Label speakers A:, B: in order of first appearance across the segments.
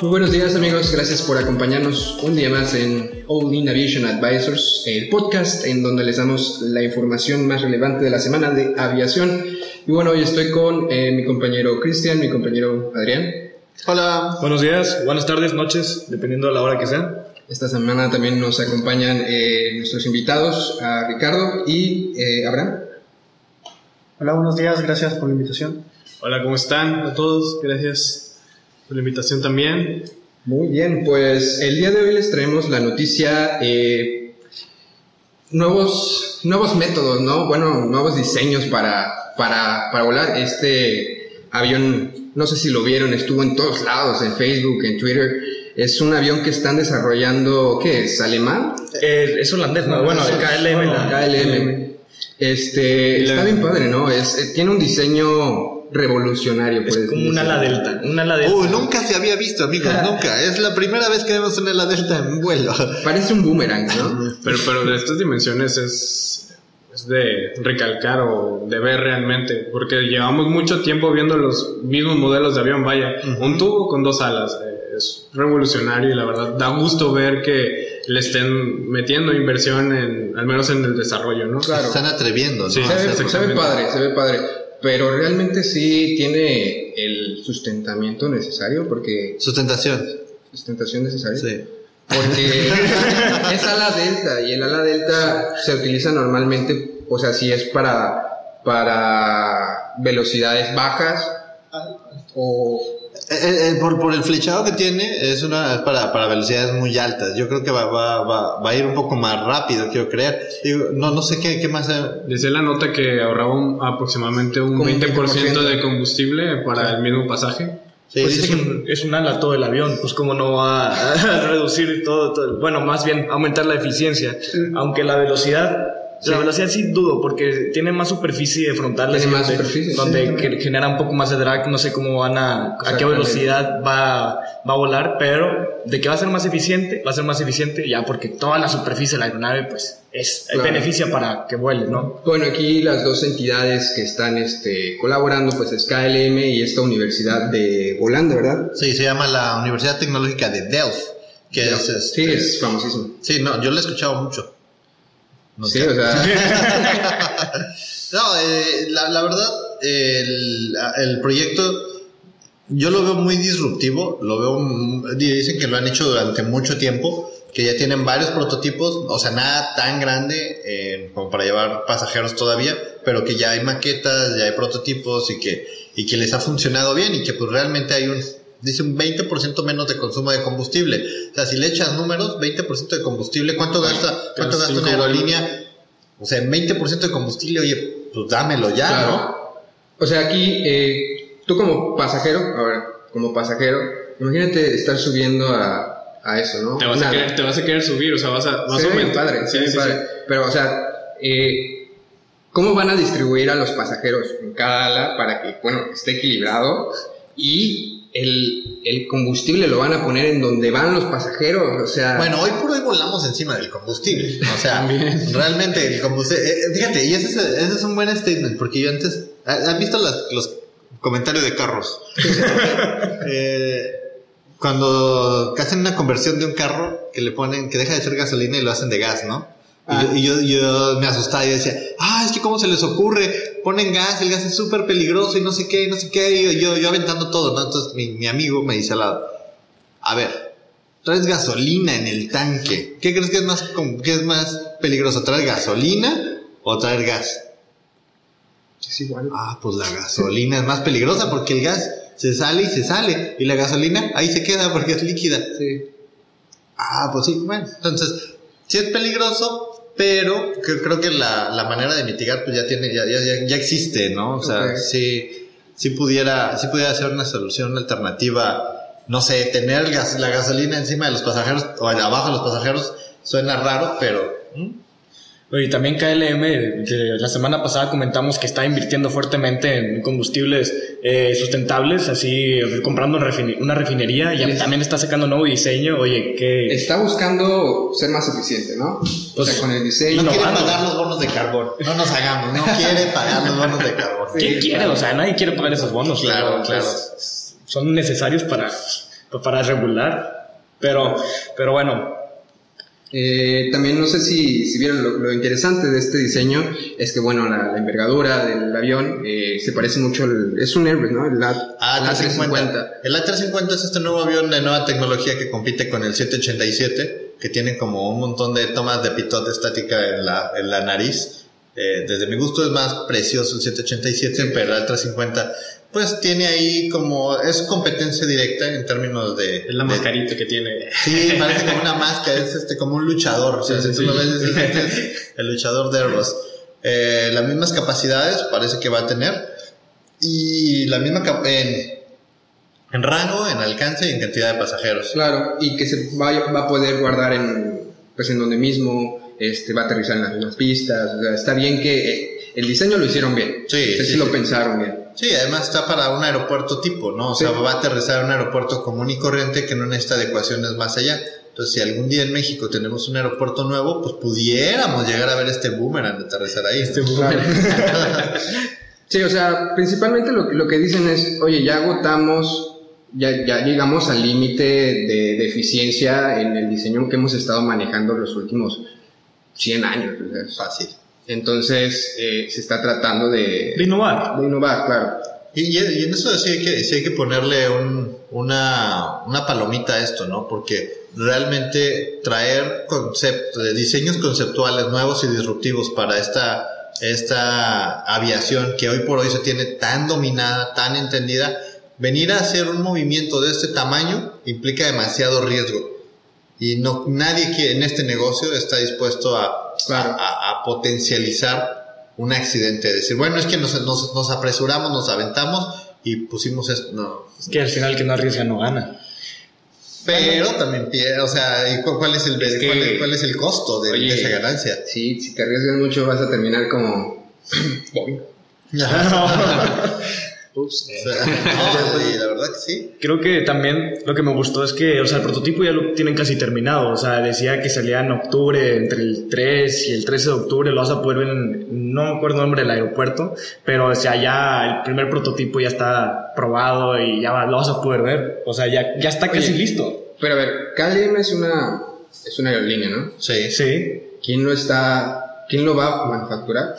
A: Muy buenos días amigos, gracias por acompañarnos un día más en All In Aviation Advisors, el podcast en donde les damos la información más relevante de la semana de aviación. Y bueno, hoy estoy con eh, mi compañero Cristian, mi compañero Adrián.
B: Hola. Buenos días, buenas tardes, noches, dependiendo de la hora que sea.
A: Esta semana también nos acompañan eh, nuestros invitados, a Ricardo y eh, Abraham.
C: Hola, buenos días, gracias por la invitación.
B: Hola, ¿cómo están a todos? Gracias por la invitación también.
A: Muy bien, pues el día de hoy les traemos la noticia, eh, nuevos, nuevos métodos, ¿no? Bueno, nuevos diseños para, para, para volar. Este avión, no sé si lo vieron, estuvo en todos lados, en Facebook, en Twitter. Es un avión que están desarrollando, ¿qué es? ¿Alemán?
B: Eh, es holandés, ¿no? Bueno, el KLM. la-
A: KLM. Este, está bien padre, ¿no? Es, eh, tiene un diseño revolucionario.
B: Es como un
A: decir.
B: ala delta. Un ala delta.
D: Uy, nunca se había visto, amigos, nunca. Es la primera vez que vemos una ala delta en vuelo.
A: Parece un boomerang, ¿no?
E: Pero, pero de estas dimensiones es, es de recalcar o de ver realmente, porque llevamos mucho tiempo viendo los mismos modelos de avión, vaya, un tubo con dos alas, eh, es revolucionario y la verdad da gusto ver que le estén metiendo inversión en, al menos en el desarrollo, ¿no?
A: Claro.
D: Se están atreviendo, ¿no?
E: Sí,
A: Se ve, se ve padre, se ve padre. Pero realmente sí tiene el sustentamiento necesario, porque.
D: Sustentación.
A: Sustentación necesaria.
D: Sí.
A: Porque es ala delta y el ala delta se utiliza normalmente, o sea, si es para, para velocidades bajas o
D: Eh, eh, por, por el flechado que tiene, es una es para, para velocidades muy altas. Yo creo que va, va, va, va a ir un poco más rápido, quiero creer. Digo, no, no sé qué, qué más. eh,
E: Decía la nota que ahorraba un- aproximadamente un
A: Como un
E: 20%
A: 20%
E: de combustible para el mismo pasaje.
D: sí,
B: Pues
D: sí,
B: es,
D: sí.
B: un, es un ala todo el avión, pues cómo no va a reducir todo, todo- bueno, más bien aumentar la eficiencia, aunque la velocidad, la velocidad sí dudo, porque tiene más superficie frontal,
A: Tiene más
B: donde,
A: superficie, sí,
B: donde que- genera un poco más de drag, no sé cómo van a, a qué velocidad va, va a volar, pero de que va a ser más eficiente, va a ser más eficiente ya porque toda la superficie de la aeronave, pues, es,
A: Claro.
B: beneficia para que vuele, ¿no?
A: Bueno, aquí las dos entidades que están este, colaborando, pues es KLM y esta Universidad de Holanda, ¿verdad?
D: Sí, se llama la Universidad Tecnológica de Delft. Que es, este-
A: Sí, es famosísimo.
D: Sí, no, yo lo he escuchado mucho. No
A: Sí,
D: sé.
A: o sea,
D: No, eh, la, la verdad, el, el proyecto yo lo veo muy disruptivo, lo veo, dicen que lo han hecho durante mucho tiempo, que ya tienen varios prototipos, o sea, nada tan grande eh, como para llevar pasajeros todavía, pero que ya hay maquetas, ya hay prototipos y que, y que les ha funcionado bien y que pues realmente hay un, dice un 20% menos de consumo de combustible. O sea, si le echas números, 20% de combustible, ¿cuánto gasta, cuánto gasta una aerolínea? O sea, 20% de combustible, oye, pues dámelo ya,
A: Claro.
D: ¿no?
A: o sea, aquí eh, tú como pasajero, a ver, como pasajero, imagínate estar subiendo a, a eso, ¿no?
E: Te vas, a querer, te vas a querer subir, o sea, vas a, vas
A: Se
E: a aumentar.
A: padre,
E: Sí, sí,
A: padre.
E: sí.
A: Pero, o sea, eh, ¿cómo van a distribuir a los pasajeros en cada ala para que, bueno, esté equilibrado? Y el, el combustible lo van a poner en donde van los pasajeros, o sea...
D: Bueno, hoy por hoy volamos encima del combustible. O sea, realmente el combustible. eh, eh, fíjate, y ese es, ese es un buen statement, porque yo antes. ¿Has visto las- los comentarios de carros? Eh, cuando hacen una conversión de un carro, que le ponen, que deja de ser gasolina y lo hacen de gas, ¿no? Y
A: Ah.
D: yo- Y, yo, yo me asustaba y decía, ah, es que cómo se les ocurre, ponen gas, el gas es súper peligroso y no sé qué, y no sé qué, y yo, yo aventando todo, ¿no? Entonces mi, mi amigo me dice al lado, a ver, traes gasolina en el tanque. ¿Qué crees que es más, que es más peligroso? ¿Traer gasolina o traer gas?
A: Es igual.
D: Ah, pues la gasolina es más peligrosa porque el gas se sale y se sale. Y la gasolina ahí se queda porque es líquida.
A: Sí.
D: Ah, pues sí, bueno. Entonces, sí es peligroso, pero creo que la, la manera de mitigar pues ya tiene, ya, ya, ya, ya existe, ¿no? O sea,
A: Ok.
D: sí, sí pudiera, sí pudiera ser una solución una alternativa. No sé, tener gas- la gasolina encima de los pasajeros o abajo de los pasajeros suena raro, pero ¿mm?
B: Oye, también KLM, que la semana pasada comentamos que está invirtiendo fuertemente en combustibles eh, sustentables, así comprando una refine- una refinería y también está sacando nuevo diseño. Oye, que
A: Está buscando ser más eficiente, ¿no? o sea, con el diseño.
D: no quiere pagar los bonos de carbón. No nos hagamos, no quiere pagar los bonos de carbón.
B: ¿quién quiere? O sea, nadie quiere pagar esos bonos.
D: Claro,
B: pero,
D: claro.
B: pues, son necesarios para, para regular. Pero, pero bueno,
A: Eh, también no sé si, si vieron lo, lo interesante de este diseño es que, bueno, la, la envergadura del avión eh, se parece mucho al... Es un Airbus, ¿no? El A-
D: Ah,
A: el
D: A350. El A350 es este nuevo avión de nueva tecnología que compite con el 787, que tiene como un montón de tomas de pitot estática en la, en la nariz. Eh, desde mi gusto es más precioso el 787, pero el A350 pues tiene ahí como, es competencia directa en términos de...
E: Es la
D: de-
E: mascarita que tiene.
D: Sí, parece como una máscara, es este, como un luchador. O sea,
E: Sí,
D: si
E: sí,
D: tú lo
E: sí.
D: ves, es, este es el luchador de Airbus. Eh, las mismas capacidades parece que va a tener. Y la misma en, en rango, en alcance y en cantidad de pasajeros.
A: Claro, y que se va, va a poder guardar en, pues en donde mismo, este, va a aterrizar en las mismas pistas. O sea, está bien que eh, el diseño lo hicieron bien.
D: Sí,
A: O sea,
D: sí,
A: sí lo
D: sí.
A: pensaron bien.
D: Sí, además está para un aeropuerto tipo, ¿no? O sea, va a aterrizar en un aeropuerto común y corriente que no necesita adecuaciones más allá. Entonces, si algún día en México tenemos un aeropuerto nuevo, pues pudiéramos llegar a ver este boomerang aterrizar ahí. Este
A: Sí, o sea, principalmente lo, que- lo que dicen es, oye, ya agotamos, ya, ya llegamos al límite de, de eficiencia en el diseño que hemos estado manejando los últimos 100 años.
D: Fácil.
A: Entonces, eh, se está tratando de,
B: de innovar.
A: de innovar, claro.
D: Y, y- y en eso sí hay que, sí hay que ponerle un- una, una palomita a esto, ¿no? Porque realmente traer conceptos, diseños conceptuales nuevos y disruptivos para esta, esta aviación que hoy por hoy se tiene tan dominada, tan entendida, venir a hacer un movimiento de este tamaño implica demasiado riesgo. Y no, nadie que en este negocio está dispuesto a,
A: Claro.
D: a, a potencializar un accidente. Decir, bueno, es que nos, nos, nos apresuramos, nos aventamos y pusimos esto. No.
B: Es que al final que no arriesga no gana.
D: Pero también, pie- o sea, ¿y cu- ¿cuál es el,
A: Es que-
D: cuál, es, cuál es el costo de, de
A: Oye.
D: esa ganancia?
A: Sí, si te arriesgas mucho vas a terminar como... Boing.
D: Ups. O sea, no, y la verdad que sí.
B: Creo que también lo que me gustó es que, o sea, el prototipo ya lo tienen casi terminado. O sea, decía que salía en octubre, entre el 3 y el 13 de octubre, lo vas a poder ver en, no me acuerdo el nombre del aeropuerto, pero o sea, ya el primer prototipo ya está probado y ya lo vas a poder ver. O sea, ya, ya está casi
A: Oye.
B: listo.
A: Pero a ver, KLM es una, es una aerolínea, ¿no?
D: Sí.
B: Sí.
A: ¿Quién lo está, quién lo va a manufacturar?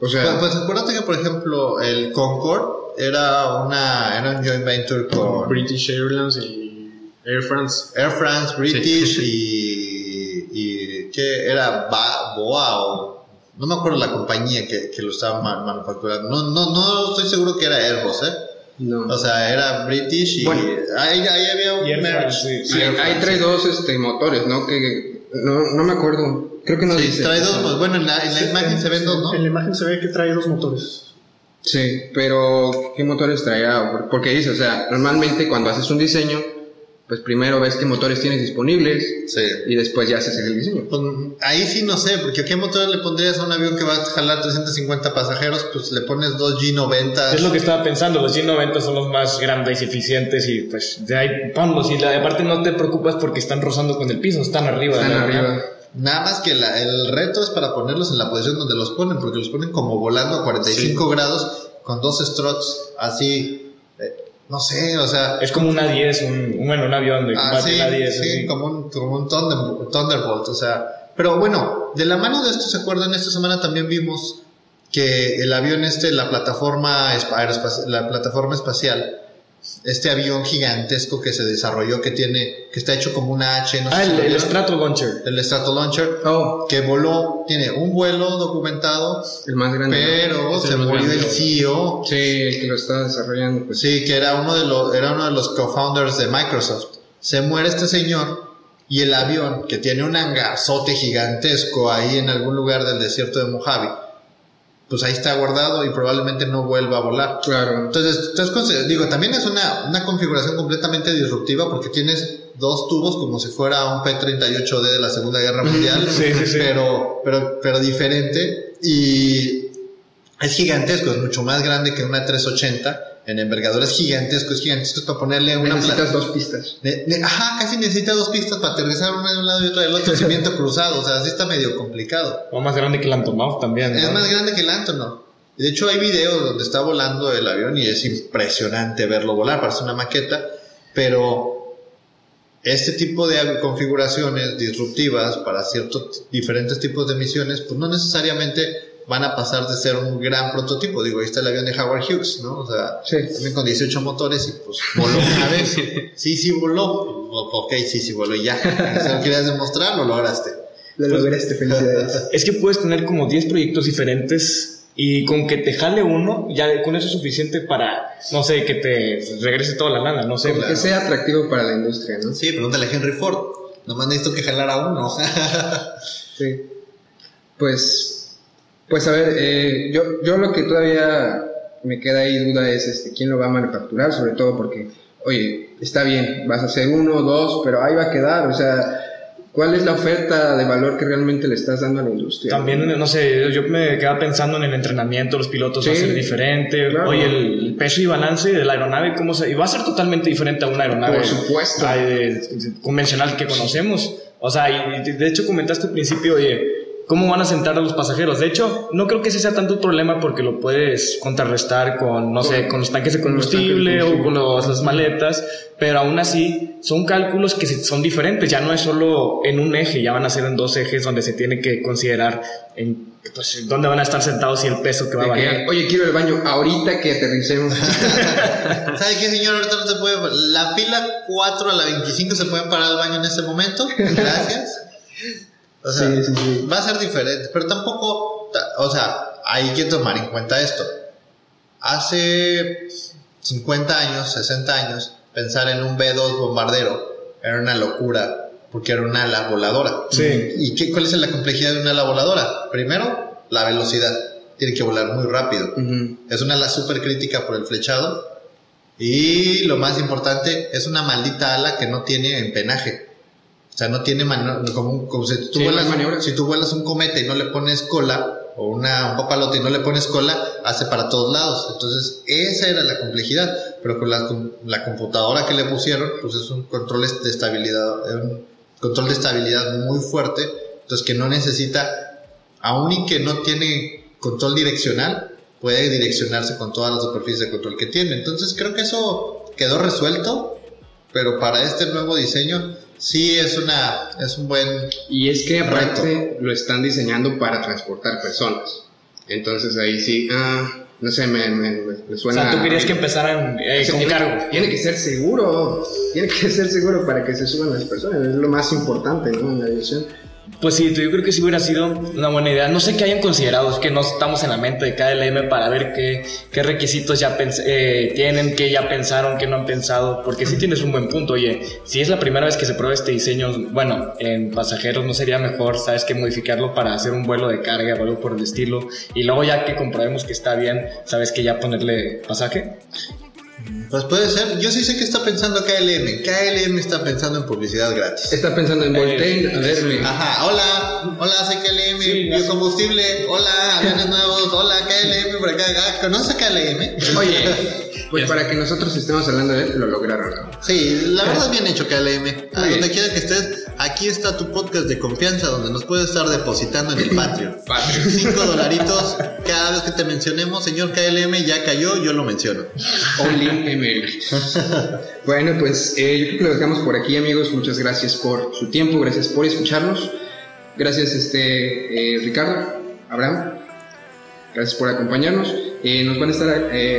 A: O sea,
D: Pues, pues acuérdate que, por ejemplo, el Concorde era, una, era un joint venture con
E: British Airlines y Air France.
D: Air France, British y, y ¿qué era? Ba- Boa o no me acuerdo la compañía que, que lo estaba ma- manufacturando. No, no, no estoy seguro que era Airbus, ¿eh?
A: no.
D: O sea, era British y
A: Bueno.
D: ahí, ahí había un
B: Y Air
D: merge.
B: France, sí.
A: Sí, hay trae dos este, motores, ¿no? Que no, no me acuerdo. Creo que no
D: Sí,
A: dice.
D: trae dos, pues bueno, en la, en la imagen se ven dos, ¿no?
C: En la imagen se ve que trae dos motores.
A: Sí, pero ¿qué motores traerá? Por- Porque dice, o sea, normalmente cuando haces un diseño, pues primero ves qué motores tienes disponibles
D: Sí.
A: y después ya haces el diseño.
D: Pues, ahí sí no sé, porque ¿qué motor le pondrías a un avión que va a jalar 350 pasajeros? Pues le pones dos G90.
B: Es lo que estaba pensando, los 190 son los más grandes y eficientes y pues de ahí ponlos y la, aparte no te preocupas porque están rozando con el piso, están arriba.
A: Están
B: ¿no?
A: arriba.
D: Nada más que la- el reto es para ponerlos en la posición donde los ponen, porque los ponen como volando a 45 grados con dos struts así, eh, no sé, o sea,
B: Es como una 10, un, un- bueno, un avión de
D: ah,
B: combate,
D: sí,
B: una 10.
D: sí,
B: así.
D: como un, como un Thunder- Thunderbolt, o sea, pero bueno, de la mano de esto, ¿se acuerdan? Esta semana también vimos que el avión este, la plataforma, la plataforma espacial, este avión gigantesco que se desarrolló, que tiene, que está hecho como una H, no
B: Ah, el, el. Strato Launcher.
D: el Stratolauncher,
A: Oh,
D: que voló, tiene un vuelo documentado,
A: el más grande.
D: pero se murió el CEO,
A: Sí, el que lo está desarrollando, pues
D: sí, que era uno de los, era uno de los co-founders de Microsoft. Se muere este señor y el avión, que tiene un hangarzote gigantesco ahí en algún lugar del desierto de Mojave, pues ahí está guardado y probablemente no vuelva a volar.
A: Claro.
D: Entonces, entonces digo, también es una, una configuración completamente disruptiva porque tienes dos tubos como si fuera un P-38D de la Segunda Guerra Mundial,
B: Sí, sí, sí.
D: Pero, pero, pero diferente y es gigantesco, es mucho más grande que una 380 en envergadura, es gigantesco, es gigantesco es para ponerle una
A: Necesitas dos pistas.
D: Ne- ne- Ajá, casi necesita dos pistas para aterrizar una de un lado y otra del otro, cimiento cruzado, o sea, así está medio complicado.
B: O más grande que el Antonov también. ¿no?
D: Es más grande que el Antonov. De hecho, hay videos donde está volando el avión y es impresionante verlo volar, parece una maqueta, pero este tipo de configuraciones disruptivas para ciertos diferentes tipos de misiones, pues no necesariamente van a pasar de ser un gran prototipo. Digo, ahí está el avión de Howard Hughes, ¿no? O sea,
A: Sí.
D: también con 18 motores y pues voló una vez. Sí, sí voló. Ok, sí, sí voló y ya. Si lo querías demostrar, lo lograste.
A: Lo lograste, felicidades.
B: Es que puedes tener como 10 proyectos diferentes y con que te jale uno, ya con eso es suficiente para, no sé, que te regrese toda la lana, no sé.
D: Claro.
A: Que sea atractivo para la industria, ¿no?
D: Sí, pregúntale a Henry Ford. Nomás necesito que jalara uno.
A: Sí. Pues, pues a ver, eh, yo, yo lo que todavía me queda ahí duda es este, quién lo va a manufacturar, sobre todo porque, oye, está bien, vas a hacer uno, dos, pero ahí va a quedar, o sea, ¿cuál es la oferta de valor que realmente le estás dando a la industria?
B: También, no sé, yo me quedaba pensando en el entrenamiento, los pilotos va a ser diferente.
A: claro.
B: Oye, el, el peso y balance de la aeronave, ¿cómo se...? Y va a ser totalmente diferente a una aeronave
A: Por supuesto.
B: eh, convencional que conocemos. O sea, y de- de hecho comentaste al principio, oye, ¿cómo van a sentar a los pasajeros? De hecho, no creo que ese sea tanto un problema porque lo puedes contrarrestar con, no sé, con los tanques de combustible o con los- las maletas, pero aún así son cálculos que son diferentes, ya no es solo en un eje, ya van a ser en dos ejes donde se tiene que considerar en, pues, dónde van a estar sentados y el peso que va a
A: que,
B: variar.
A: oye, quiero el baño ahorita que aterricemos.
D: ¿Sabe qué, señor? Ahorita no se puede. La pila 4 a la 25 se pueden parar al baño en este momento. Gracias. O sea,
A: Sí, sí, sí.
D: va a ser diferente. Pero tampoco. ta- O sea, hay que tomar en cuenta esto. Hace 50 años, 60 años, pensar en un B2 bombardero era una locura. Porque era una ala voladora.
B: Sí.
D: ¿Y qué, cuál es la complejidad de una ala voladora? Primero, la velocidad. Tiene que volar muy rápido.
A: Ujú.
D: Es una ala súper crítica por el flechado. Y lo más importante, es una maldita ala que no tiene empenaje. O sea, no tiene mano- como, si, tú
A: Sí,
D: vuelas,
A: no
D: si tú vuelas un cometa y no le pones cola, o una, un papalote y no le pones cola, hace para todos lados. Entonces, esa era la complejidad. Pero con la, con la computadora que le pusieron, pues es un control de estabilidad, es un control de estabilidad muy fuerte. Entonces, que no necesita, aún y que no tiene control direccional, puede direccionarse con todas las superficies de control que tiene. Entonces creo que eso quedó resuelto, pero para este nuevo diseño sí es una es un buen
A: Y es que aparte lo están diseñando para transportar personas. Entonces ahí sí, ah, no sé, me, me, me
B: O
A: suena...
B: sea, tú querías que empezaran eh, con
A: tiene,
B: cargo.
A: tiene que ser seguro, tiene que ser seguro para que se suban las personas, es lo más importante, ¿no? En la aviación.
B: Pues sí, yo creo que sí hubiera sido una buena idea. No sé qué hayan considerado, es que no estamos en la mente de KLM para ver qué, requisitos ya eh, tienen, qué ya pensaron, qué no han pensado, porque sí tienes un buen punto. Oye, si es la primera vez que se prueba este diseño, bueno, en pasajeros no sería mejor, sabes, que modificarlo para hacer un vuelo de carga o algo por el estilo, y luego ya que comprobemos que está bien, sabes que ya ponerle pasaje.
D: Pues puede ser yo sí sé que está pensando KLM KLM está pensando en publicidad gratis
A: Está pensando en Voltaire, a verme.
D: Ajá, hola, hola, soy KLM,
B: Sí,
D: biocombustible, hola, aviones nuevos, hola, KLM, por acá, ah, ¿conoces a KLM?
A: Oye, pues para que nosotros estemos hablando de él, lo lograron.
D: Sí, la verdad bien hecho KLM. A donde quiera que estés, aquí está tu podcast de confianza donde nos puedes estar depositando en el Patreon.
A: Patreon.
D: Cinco dolaritos cada vez que te mencionemos, señor KLM, ya cayó, yo lo menciono.
A: Only. bueno, pues eh, yo creo que lo dejamos por aquí, amigos. Muchas gracias por su tiempo, gracias por escucharnos. Gracias, este, eh, Ricardo, Abraham. Gracias por acompañarnos. Eh, nos van a estar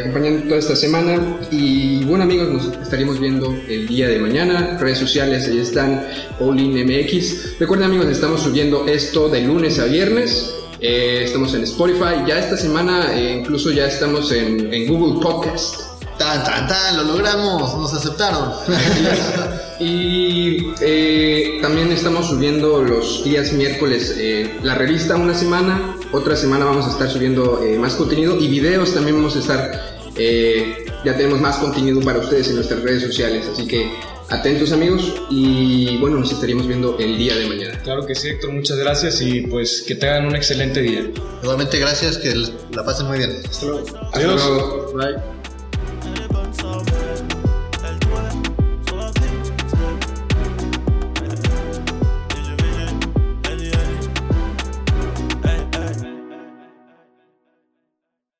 A: acompañando toda esta semana. Y bueno, amigos, nos estaríamos viendo el día de mañana. Redes sociales, ahí están, Olin MX. Recuerden, amigos, estamos subiendo esto de lunes a viernes. Estamos en Spotify. Ya esta semana, incluso ya estamos en Google Podcast.
D: Tan, tan, tan, lo logramos, nos aceptaron.
A: Y eh, también estamos subiendo los días miércoles eh, la revista una semana, otra semana vamos a estar subiendo eh, más contenido y videos también vamos a estar, eh, ya tenemos más contenido para ustedes en nuestras redes sociales, así que atentos amigos y bueno, nos estaríamos viendo el día de mañana.
B: Claro que sí, Héctor, muchas gracias y pues que tengan un excelente día.
D: Nuevamente, gracias, que la pasen muy bien.
A: Hasta
B: Adiós.
A: luego.
C: Bye.